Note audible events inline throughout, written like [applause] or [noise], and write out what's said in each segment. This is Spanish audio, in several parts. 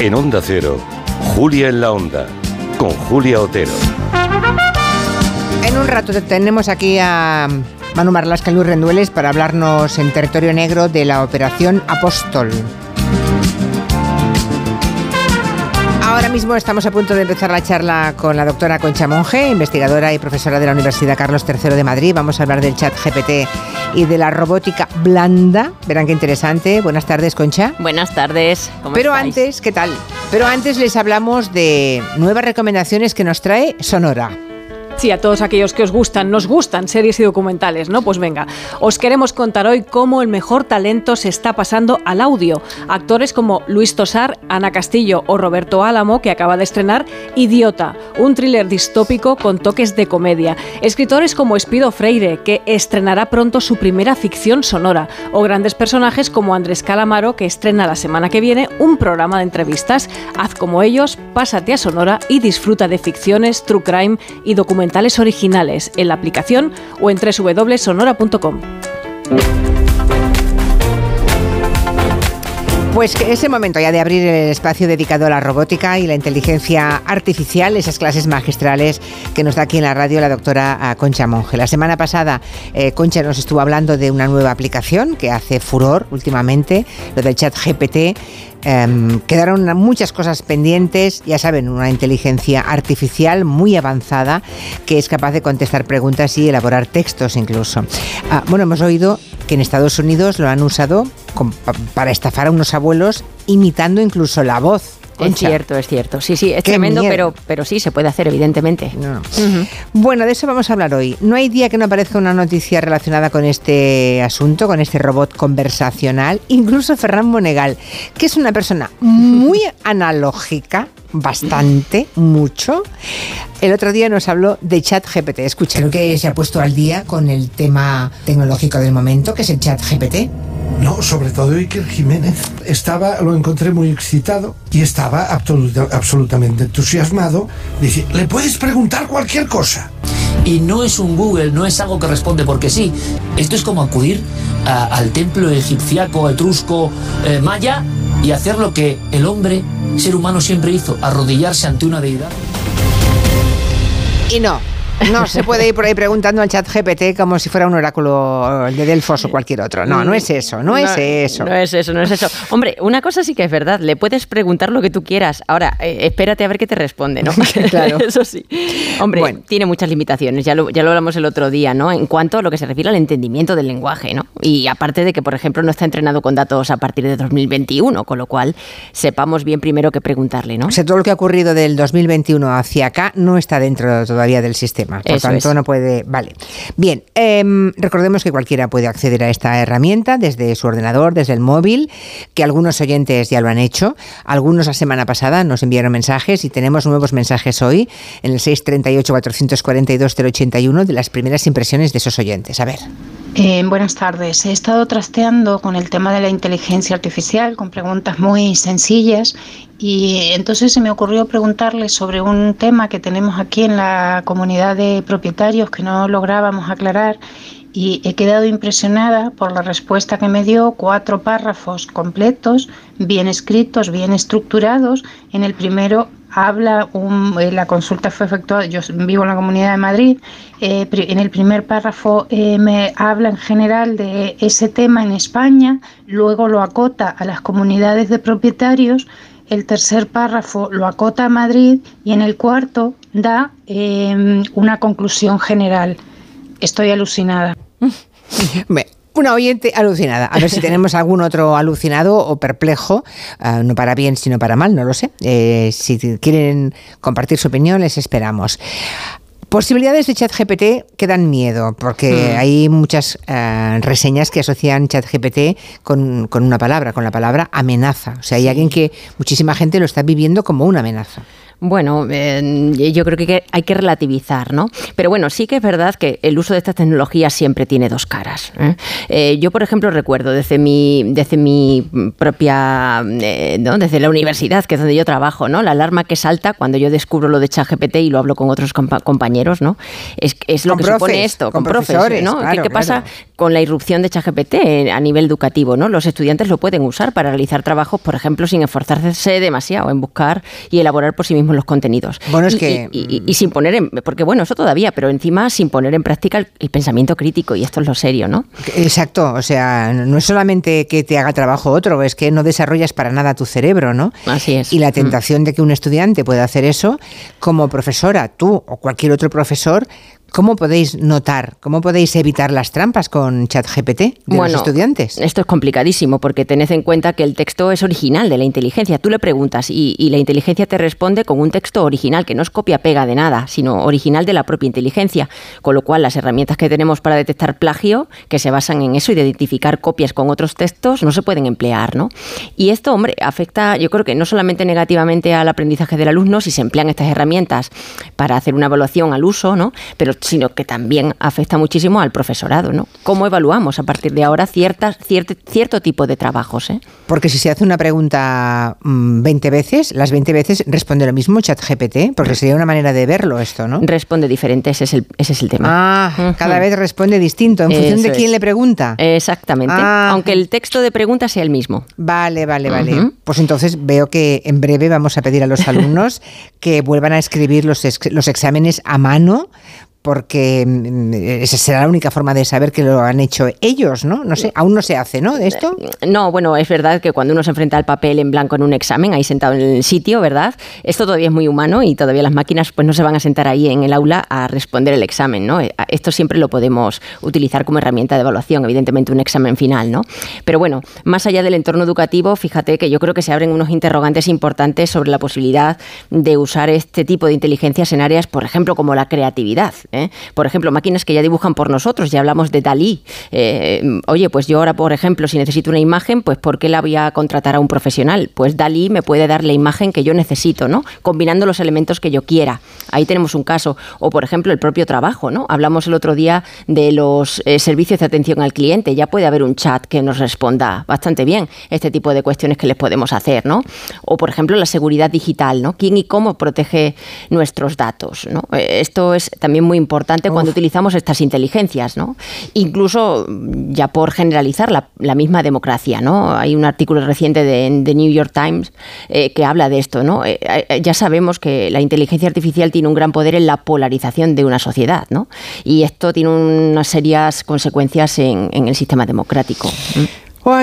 En Onda Cero, Julia en la Onda, con Julia Otero. En un rato tenemos aquí a Manu Marlasca y Luis Rendueles para hablarnos en territorio negro de la operación Apóstol. Ahora mismo estamos a punto de empezar la charla con la doctora Concha Monge, investigadora y profesora de la Universidad Carlos III de Madrid. Vamos a hablar del chat GPT y de la robótica blanda. Verán qué interesante. Buenas tardes, Concha. Buenas tardes. ¿cómo Pero antes, ¿qué tal? Pero antes les hablamos de nuevas recomendaciones que nos trae Sonora. Sí, a todos aquellos que os gustan, nos gustan series y documentales, ¿no? Pues venga, os queremos contar hoy cómo el mejor talento se está pasando al audio. Actores como Luis Tosar, Ana Castillo o Roberto Álamo, que acaba de estrenar Idiota, un thriller distópico con toques de comedia. Escritores como Espido Freire, que estrenará pronto su primera ficción sonora. O grandes personajes como Andrés Calamaro, que estrena la semana que viene un programa de entrevistas. Haz como ellos, pásate a Sonora y disfruta de ficciones, true crime y documentales originales en la aplicación o en www.sonora.com. Pues que es el momento ya de abrir el espacio dedicado a la robótica y la inteligencia artificial, esas clases magistrales que nos da aquí en la radio la doctora ah, Concha Monge. La semana pasada eh, Concha nos estuvo hablando de una nueva aplicación que hace furor últimamente, lo del chat GPT. Em, quedaron muchas cosas pendientes, ya saben, una inteligencia artificial muy avanzada que es capaz de contestar preguntas y elaborar textos incluso. Ah, bueno, hemos oído que en Estados Unidos lo han usado para estafar a unos abuelos imitando incluso la voz es cierto, es cierto. Sí, sí, es tremendo, pero, pero sí, se puede hacer, evidentemente. Bueno, de eso vamos a hablar hoy. No hay día que no aparezca una noticia relacionada con este asunto, con este robot conversacional. Incluso Ferran Monegal, que es una persona muy [laughs] analógica, bastante, mucho. El otro día nos habló de chat GPT. Escucha. Creo que se ha puesto al día con el tema tecnológico del momento, que es el chat GPT. No, sobre todo Iker Jiménez. Estaba, lo encontré muy excitado y estaba absolutamente entusiasmado. Dice, le puedes preguntar cualquier cosa. Y no es un Google, no es algo que responde porque sí. Esto es como acudir al templo egipciaco, etrusco, eh, maya y hacer lo que el hombre, ser humano, siempre hizo, arrodillarse ante una deidad. Y no, no se puede ir por ahí preguntando al chat GPT como si fuera un oráculo de Delfos o cualquier otro. No, no es eso, no, es eso. No es eso, no es eso. Hombre, una cosa sí que es verdad, le puedes preguntar lo que tú quieras. Ahora, eh, espérate a ver qué te responde, ¿no? [laughs] claro. [laughs] eso sí. Hombre, tiene muchas limitaciones, ya lo, ya lo hablamos el otro día, ¿no? En cuanto a lo que se refiere al entendimiento del lenguaje, ¿no? Y aparte de que, por ejemplo, no está entrenado con datos a partir de 2021, con lo cual sepamos bien primero qué preguntarle, ¿no? O sea, todo lo que ha ocurrido del 2021 hacia acá no está dentro todavía del sistema. Por tanto, no puede. Vale. Bien, em, recordemos que cualquiera puede acceder a esta herramienta desde su ordenador, desde el móvil, que algunos oyentes ya lo han hecho. Algunos la semana pasada nos enviaron mensajes y tenemos nuevos mensajes hoy en el 638-442-081 de las primeras impresiones de esos oyentes. A ver. Eh, buenas tardes. He estado trasteando con el tema de la inteligencia artificial con preguntas muy sencillas y entonces se me ocurrió preguntarle sobre un tema que tenemos aquí en la comunidad de propietarios que no lográbamos aclarar y he quedado impresionada por la respuesta que me dio, cuatro párrafos completos, bien escritos, bien estructurados. En el primero habla, eh, la consulta fue efectuada, yo vivo en la Comunidad de Madrid, eh, en el primer párrafo eh, me habla en general de ese tema en España, luego lo acota a las comunidades de propietarios, el tercer párrafo lo acota a Madrid y en el cuarto da una conclusión general. Estoy alucinada. [laughs] Una oyente alucinada. A ver si tenemos algún otro alucinado o perplejo, ah, no para bien, sino para mal, no lo sé. Eh, si quieren compartir su opinión, les esperamos. Posibilidades de ChatGPT que dan miedo, porque hmm. hay muchas ah, reseñas que asocian ChatGPT con, con una palabra, con la palabra amenaza. O sea, hay alguien que muchísima gente lo está viviendo como una amenaza. Bueno, eh, yo creo que hay que relativizar, ¿no? Pero bueno, sí que es verdad que el uso de estas tecnologías siempre tiene dos caras. ¿eh? Eh, yo, por ejemplo, recuerdo desde mi, desde mi propia, ¿no? desde la universidad, que es donde yo trabajo, ¿no? La alarma que salta cuando yo descubro lo de ChatGPT y lo hablo con otros compañeros, ¿no? Es, es lo que supone esto, con, profesores, ¿no? ¿Qué, pasa con la irrupción de ChatGPT a nivel educativo, ¿no? Los estudiantes lo pueden usar para realizar trabajos, por ejemplo, sin esforzarse demasiado en buscar y elaborar por sí mismos los contenidos. Bueno, es y, que... Y, sin poner en... Porque bueno, eso todavía, pero encima sin poner en práctica el, pensamiento crítico, y esto es lo serio, ¿no? Exacto, o sea, no es solamente que te haga trabajo otro, es que no desarrollas para nada tu cerebro, ¿no? Así es. Y la mm. tentación de que un estudiante pueda hacer eso, como profesora, tú o cualquier otro profesor, ¿Cómo podéis notar, cómo podéis evitar las trampas con ChatGPT de los estudiantes? Esto es complicadísimo porque tened en cuenta que el texto es original de la inteligencia. Tú le preguntas y, la inteligencia te responde con un texto original, que no es copia-pega de nada, sino original de la propia inteligencia. Con lo cual, las herramientas que tenemos para detectar plagio, que se basan en eso y de identificar copias con otros textos, no se pueden emplear, ¿no? Y esto, hombre, afecta, yo creo que no solamente negativamente al aprendizaje del alumno, si se emplean estas herramientas para hacer una evaluación al uso, ¿no? Pero sino que también afecta muchísimo al profesorado, ¿no? ¿Cómo evaluamos a partir de ahora ciertas, cierto, cierto tipo de trabajos? Eh? Porque si se hace una pregunta 20 mm, veces, las 20 veces responde lo mismo ChatGPT, porque sería una manera de verlo esto, ¿no? Responde diferente, ese es el, ese es el tema. Ah, cada vez responde distinto, en función de quién le pregunta. Exactamente, ah. aunque el texto de pregunta sea el mismo. Vale, vale, vale. Pues entonces veo que en breve vamos a pedir a los alumnos [laughs] que vuelvan a escribir los, los exámenes a mano porque mm, esa será la única forma de saber que lo han hecho ellos, ¿no? No sé, aún no se hace, ¿no? ¿De esto? No, bueno, es verdad que cuando uno se enfrenta al papel en blanco en un examen, ahí sentado en el sitio, ¿verdad? Esto todavía es muy humano y todavía las máquinas pues no se van a sentar ahí en el aula a responder el examen, ¿no? Eh, esto siempre lo podemos utilizar como herramienta de evaluación, evidentemente un examen final, ¿no? Pero bueno, más allá del entorno educativo, fíjate que yo creo que se abren unos interrogantes importantes sobre la posibilidad de usar este tipo de inteligencias en áreas, por ejemplo, como la creatividad. ¿Eh? Por ejemplo, máquinas que ya dibujan por nosotros, ya hablamos de Dalí. Eh, oye, pues yo ahora, por ejemplo, si necesito una imagen, pues ¿por qué la voy a contratar a un profesional? Pues Dalí me puede dar la imagen que yo necesito, ¿no? Combinando los elementos que yo quiera. Ahí tenemos un caso. O, por ejemplo, el propio trabajo, ¿no? Hablamos el otro día de los eh, servicios de atención al cliente. Ya puede haber un chat que nos responda bastante bien este tipo de cuestiones que les podemos hacer, ¿no? O, por ejemplo, la seguridad digital, ¿no? ¿Quién y cómo protege nuestros datos, ¿no? Esto es también muy importante cuando utilizamos estas inteligencias, ¿no? Incluso ya por generalizar la, misma democracia, ¿no? Hay un artículo reciente de, The New York Times eh, que habla de esto, ¿no? Eh, eh, ya sabemos que la inteligencia artificial tiene un gran poder en la polarización de una sociedad, ¿no? Y esto tiene unas serias consecuencias en, en el sistema democrático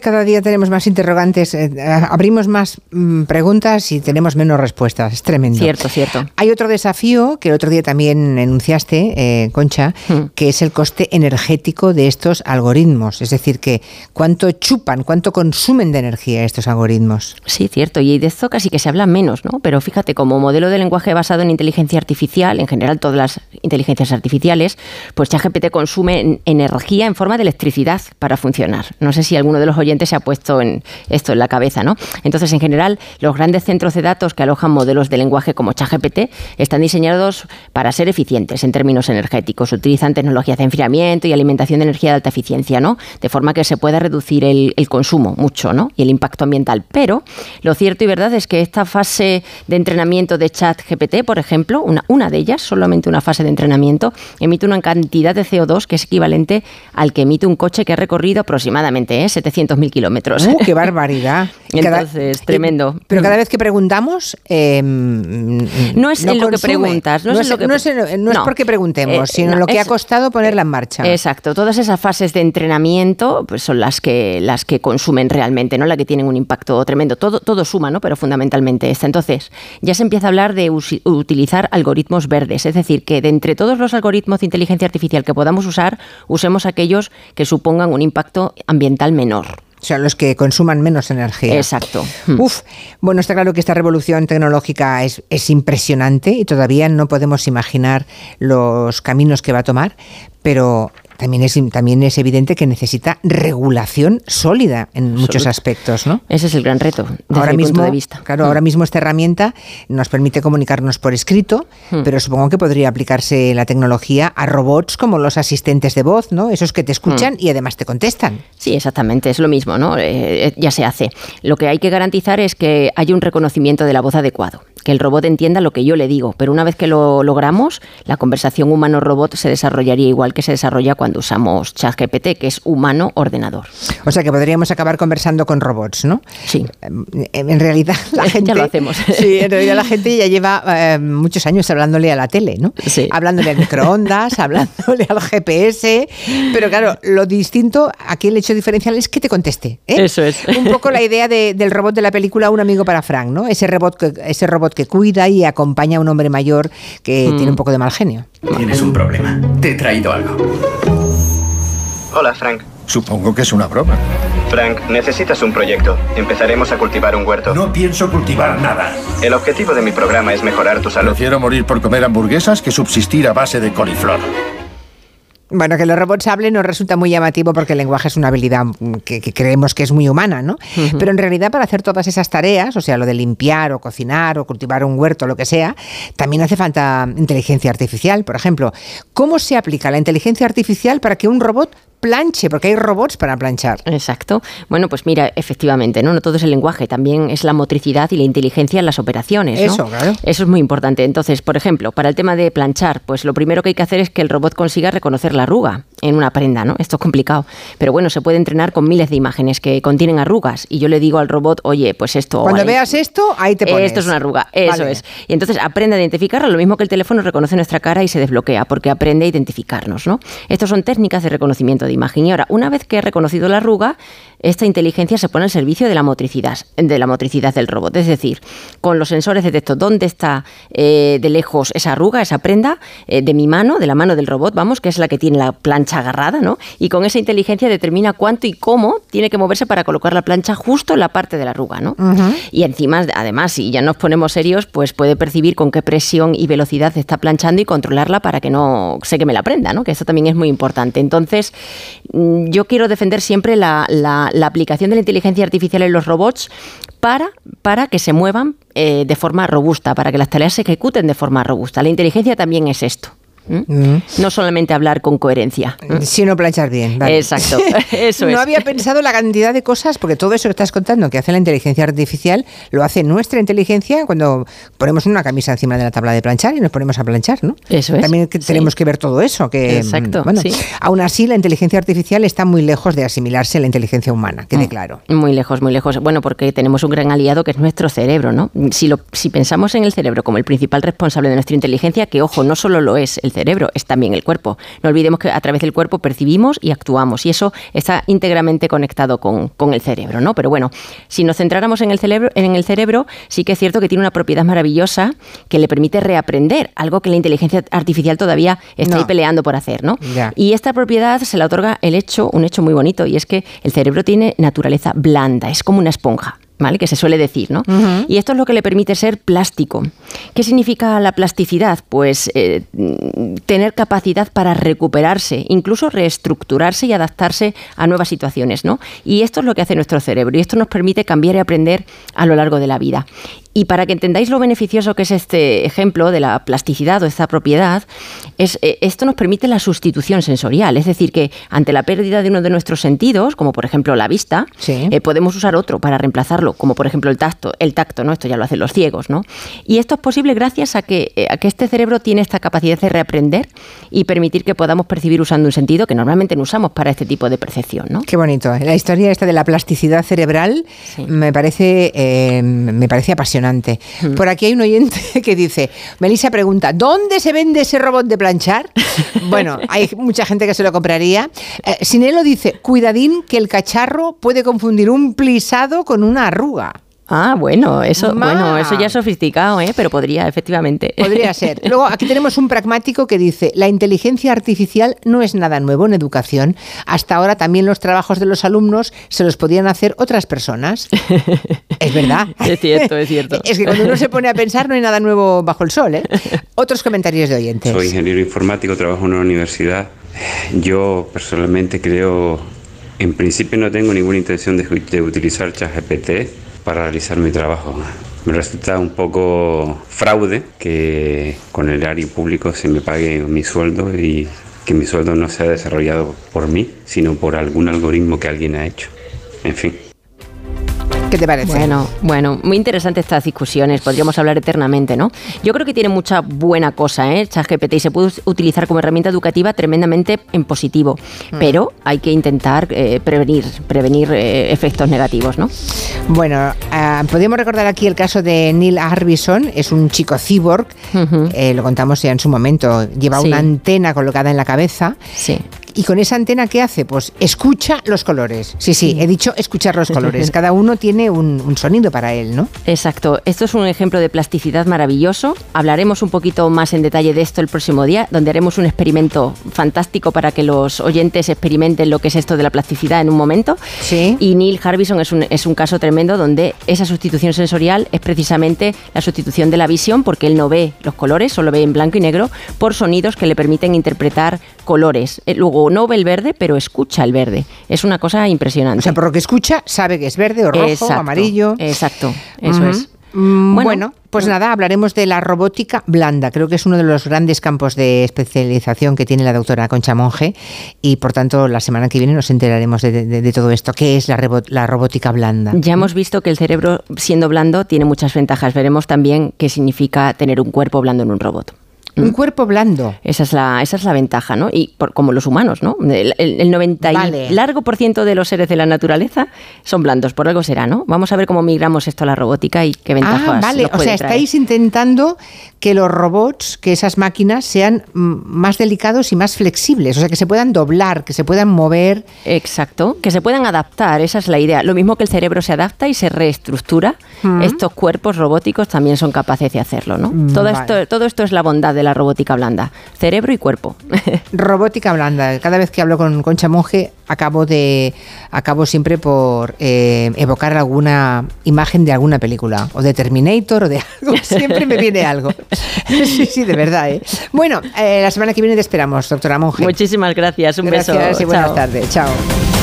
cada día tenemos más interrogantes, eh, abrimos más mm, preguntas y tenemos menos respuestas. Es tremendo. Cierto, cierto. Hay otro desafío que el otro día también enunciaste, eh, Concha, hmm. que es el coste energético de estos algoritmos. Es decir, que cuánto chupan, cuánto consumen de energía estos algoritmos. Sí, cierto. Y de esto casi que se habla menos, ¿no? Pero fíjate, como modelo de lenguaje basado en inteligencia artificial, en general todas las inteligencias artificiales, pues ChatGPT consume energía en forma de electricidad para funcionar. No sé si alguno de los oyentes se ha puesto en esto en la cabeza, ¿no? Entonces, en general, los grandes centros de datos que alojan modelos de lenguaje como ChatGPT están diseñados para ser eficientes en términos energéticos. Utilizan tecnologías de enfriamiento y alimentación de energía de alta eficiencia, ¿no? De forma que se pueda reducir el, consumo mucho, ¿no? Y el impacto ambiental. Pero lo cierto y verdad es que esta fase de entrenamiento de ChatGPT, por ejemplo, una, una de ellas, solamente una fase de entrenamiento, emite una cantidad de CO2 que es equivalente al que emite un coche que ha recorrido aproximadamente ¿eh? 700.000 kilómetros. Uh, ¡Qué barbaridad! [laughs] Entonces, tremendo. pero cada vez que preguntamos... Em, no es en lo que preguntas. No, es, lo que, no, es, porque preguntemos, eh, sino lo que ha costado ponerla en marcha. Exacto. Todas esas fases de entrenamiento pues, son las que, las que consumen realmente, ¿no? La que tienen un impacto tremendo. Todo, todo suma, ¿no? Pero fundamentalmente esta. Entonces, ya se empieza a hablar de utilizar algoritmos verdes. Es decir, que de entre todos los algoritmos de inteligencia artificial que podamos usar, usemos aquellos que supongan un impacto ambiental menor. O sea, los que consuman menos energía. Exacto. Hmm. Uf, bueno, está claro que esta revolución tecnológica es, es, impresionante y todavía no podemos imaginar los caminos que va a tomar, pero también es, también es evidente que necesita regulación sólida en muchos aspectos, ¿no? Ese es el gran reto, desde ahora mi mismo, punto de vista. Claro, Mm. ahora mismo esta herramienta nos permite comunicarnos por escrito, Mm. pero supongo que podría aplicarse la tecnología a robots como los asistentes de voz, ¿no? Esos que te escuchan y además te contestan. Sí, exactamente, es lo mismo, ¿no? Eh, eh, ya se hace. Lo que hay que garantizar es que haya un reconocimiento de la voz adecuado, que el robot entienda lo que yo le digo, pero una vez que lo logramos, la conversación humano-robot se desarrollaría igual que se desarrolla cuando usamos ChatGPT, que es humano-ordenador. O sea que podríamos acabar conversando con robots, ¿no? Sí. Eh, En realidad [laughs] la Ya gente lo hacemos. [laughs] Sí, en realidad la gente ya lleva eh, muchos años hablándole a la tele, ¿no? Sí. Hablándole al microondas, [laughs] hablándole al GPS, pero claro, lo distinto, aquí el hecho diferencial es que te conteste. ¿eh? Eso es. Un poco la idea de- del robot de la película Un amigo para Frank, ¿no? Ese robot que, ese robot que cuida y acompaña a un hombre mayor que Mm. tiene un poco de mal genio. Tienes un problema. Te he traído algo. Hola, Frank. Supongo que es una broma. Frank, necesitas un proyecto. Empezaremos a cultivar un huerto. No pienso cultivar nada. El objetivo de mi programa es mejorar tu salud. Prefiero morir por comer hamburguesas que subsistir a base de coliflor. Bueno, que los robots hablen nos resulta muy llamativo porque el lenguaje es una habilidad mm, que, que creemos que es muy humana, ¿no? Pero en realidad para hacer todas esas tareas, o sea, lo de limpiar o cocinar o cultivar un huerto, lo que sea, también hace falta inteligencia artificial. Por ejemplo, ¿cómo se aplica la inteligencia artificial para que un robot planche? Porque hay robots para planchar. Exacto. Bueno, pues mira, efectivamente, ¿no? No todo es el lenguaje, también es la motricidad y la inteligencia en las operaciones. ¿no? Eso, claro. Eso es muy importante. Entonces, por ejemplo, para el tema de planchar, pues lo primero que hay que hacer es que el robot consiga reconocer la arruga en una prenda, ¿no? Esto es complicado. Pero bueno, se puede entrenar con miles de imágenes que contienen arrugas. Y yo le digo al robot, oye, pues esto. Cuando vale, veas esto, ahí te pones. Esto es una arruga, eso Vale. es. Y entonces aprende a identificarla, lo mismo que el teléfono reconoce nuestra cara y se desbloquea, porque aprende a identificarnos, ¿no? Estas son técnicas de reconocimiento de. Y ahora, una vez que he reconocido la arruga, esta inteligencia se pone al servicio de la motricidad, de la motricidad del robot. Es decir, con los sensores detecto dónde está eh, de lejos esa arruga, esa prenda, eh, de mi mano, de la mano del robot, vamos, que es la que tiene la plancha agarrada, ¿no? Y con esa inteligencia determina cuánto y cómo tiene que moverse para colocar la plancha justo en la parte de la arruga, ¿no? Y encima, además, si ya nos ponemos serios, pues puede percibir con qué presión y velocidad está planchando y controlarla para que no se queme la prenda, ¿no? Que eso también es muy importante. Entonces, mm, yo quiero defender siempre la, la- la aplicación de la inteligencia artificial en los robots para, para que se muevan eh, de forma robusta, para que las tareas se ejecuten de forma robusta. La inteligencia también es esto. Mm. No solamente hablar con coherencia. ¿m? Si no planchar bien. vale. Exacto, [laughs] eso no es. había pensado la cantidad de cosas, porque todo eso que estás contando que hace la inteligencia artificial, lo hace nuestra inteligencia cuando ponemos una camisa encima de la tabla de planchar y nos ponemos a planchar, ¿no? Eso es, También sí. tenemos que ver todo eso. Que, Exacto, mm, Bueno, sí. aún así, la inteligencia artificial está muy lejos de asimilarse a la inteligencia humana, quede claro. Muy lejos, muy lejos. Bueno, porque tenemos un gran aliado que es nuestro cerebro, ¿no? Si, lo, si pensamos en el cerebro como el principal responsable de nuestra inteligencia, que ojo, no solo lo es el cerebro, es también el cuerpo. No olvidemos que a través del cuerpo percibimos y actuamos, y eso está íntegramente conectado con, con el cerebro, ¿no? Pero bueno, si nos centráramos en el, cerebro, en el cerebro, sí que es cierto que tiene una propiedad maravillosa que le permite reaprender, algo que la inteligencia artificial todavía está No. ahí peleando por hacer, ¿no? Y esta propiedad se la otorga el hecho, un hecho muy bonito, y es que el cerebro tiene naturaleza blanda, es como una esponja. ¿Vale? Que se suele decir, ¿no? Y esto es lo que le permite ser plástico. ¿Qué significa la plasticidad? Pues eh, tener capacidad para recuperarse, incluso reestructurarse y adaptarse a nuevas situaciones, ¿no? Y esto es lo que hace nuestro cerebro y esto nos permite cambiar y aprender a lo largo de la vida. Y para que entendáis lo beneficioso que es este ejemplo de la plasticidad o esta propiedad, es, eh, esto nos permite la sustitución sensorial. Es decir, que ante la pérdida de uno de nuestros sentidos, como por ejemplo la vista, Sí. eh, podemos usar otro para reemplazarlo, como por ejemplo el tacto, el tacto, ¿no? Esto ya lo hacen los ciegos, ¿no? Y esto es posible gracias a que, eh, a que este cerebro tiene esta capacidad de reaprender y permitir que podamos percibir usando un sentido que normalmente no usamos para este tipo de percepción, ¿no? Qué bonito. La historia esta de la plasticidad cerebral Sí. me parece eh, me parece apasionante. Por aquí hay un oyente [laughs] que dice, Melissa pregunta, ¿dónde se vende ese robot de planchar? [laughs] bueno, hay mucha gente que se lo compraría. Eh, Sinelo dice, cuidadín que el cacharro puede confundir un plisado con una arruga. Ah, bueno, eso, Ma. bueno, eso ya es sofisticado, ¿eh? Pero podría, efectivamente. Podría [laughs] ser. Luego, aquí tenemos un pragmático que dice, la inteligencia artificial no es nada nuevo en educación. Hasta ahora también los trabajos de los alumnos se los podían hacer otras personas. [laughs] Es verdad. Es cierto, es cierto. [laughs] Es que cuando uno se pone a pensar no hay nada nuevo bajo el sol. ¿eh? Otros comentarios de oyentes. Soy ingeniero informático, trabajo en una universidad Yo personalmente creo, en principio no tengo ninguna intención de, de utilizar ChatGPT para realizar mi trabajo. Me resulta un poco fraude que con el área público se me pague mi sueldo y que mi sueldo no sea desarrollado por mí, sino por algún algoritmo que alguien ha hecho. En fin. ¿Qué te parece? Bueno, bueno, muy interesante estas discusiones, podríamos hablar eternamente, ¿no? Yo creo que tiene mucha buena cosa, ¿eh? ChatGPT y se puede utilizar como herramienta educativa tremendamente en positivo, mm. pero hay que intentar eh, prevenir, prevenir eh, efectos negativos, ¿no? Bueno, uh, podemos recordar aquí el caso de Neil Harbison, es un chico cyborg, eh, lo contamos ya en su momento, lleva una antena colocada en la cabeza. Sí. ¿Y con esa antena qué hace? Pues escucha los colores. Sí, sí, he dicho escuchar los colores. [laughs] Cada uno tiene un, sonido para él, ¿no? Exacto. Esto es un ejemplo de plasticidad maravilloso. Hablaremos un poquito más en detalle de esto el próximo día, donde haremos un experimento fantástico para que los oyentes experimenten lo que es esto de la plasticidad en un momento. Sí. Y Neil Harbison es un, es un caso tremendo donde esa sustitución sensorial es precisamente la sustitución de la visión, porque él no ve los colores, solo ve en blanco y negro, por sonidos que le permiten interpretar colores. Eh, luego no ve el verde, pero escucha el verde. Es una cosa impresionante. O sea, por lo que escucha, sabe que es verde o rojo o amarillo. Exacto, eso es. Mm, bueno, pues nada, hablaremos de la robótica blanda. Creo que es uno de los grandes campos de especialización que tiene la doctora Concha Monge y por tanto la semana que viene nos enteraremos de, todo esto. ¿Qué es la, la, robótica blanda? Ya hemos visto que el cerebro siendo blando tiene muchas ventajas. Veremos también qué significa tener un cuerpo blando en un robot. Un cuerpo blando. Esa es la, esa es la ventaja, ¿no? Y como los humanos, ¿no? El, 90 y largo por ciento de los seres de la naturaleza son blandos, por algo será, ¿no? Vamos a ver cómo migramos esto a la robótica y qué ventajas. Ah, vale, o sea, estáis intentando que los robots, que esas máquinas sean más delicados y más flexibles, o sea, que se puedan doblar, que se puedan mover. Exacto, que se puedan adaptar, esa es la idea. Lo mismo que el cerebro se adapta y se reestructura, estos cuerpos robóticos también son capaces de hacerlo, ¿no? Todo, esto, todo esto es la bondad de la robótica blanda, cerebro y cuerpo. [laughs] robótica blanda. Cada vez que hablo con Concha Monge acabo de acabo siempre por eh, evocar alguna imagen de alguna película o de Terminator o de algo. [laughs] Siempre me viene algo. [laughs] sí, sí, de verdad. ¿eh? Bueno, eh, la semana que viene te esperamos, doctora Monge. Muchísimas gracias. Un beso. y buenas tardes. Chao.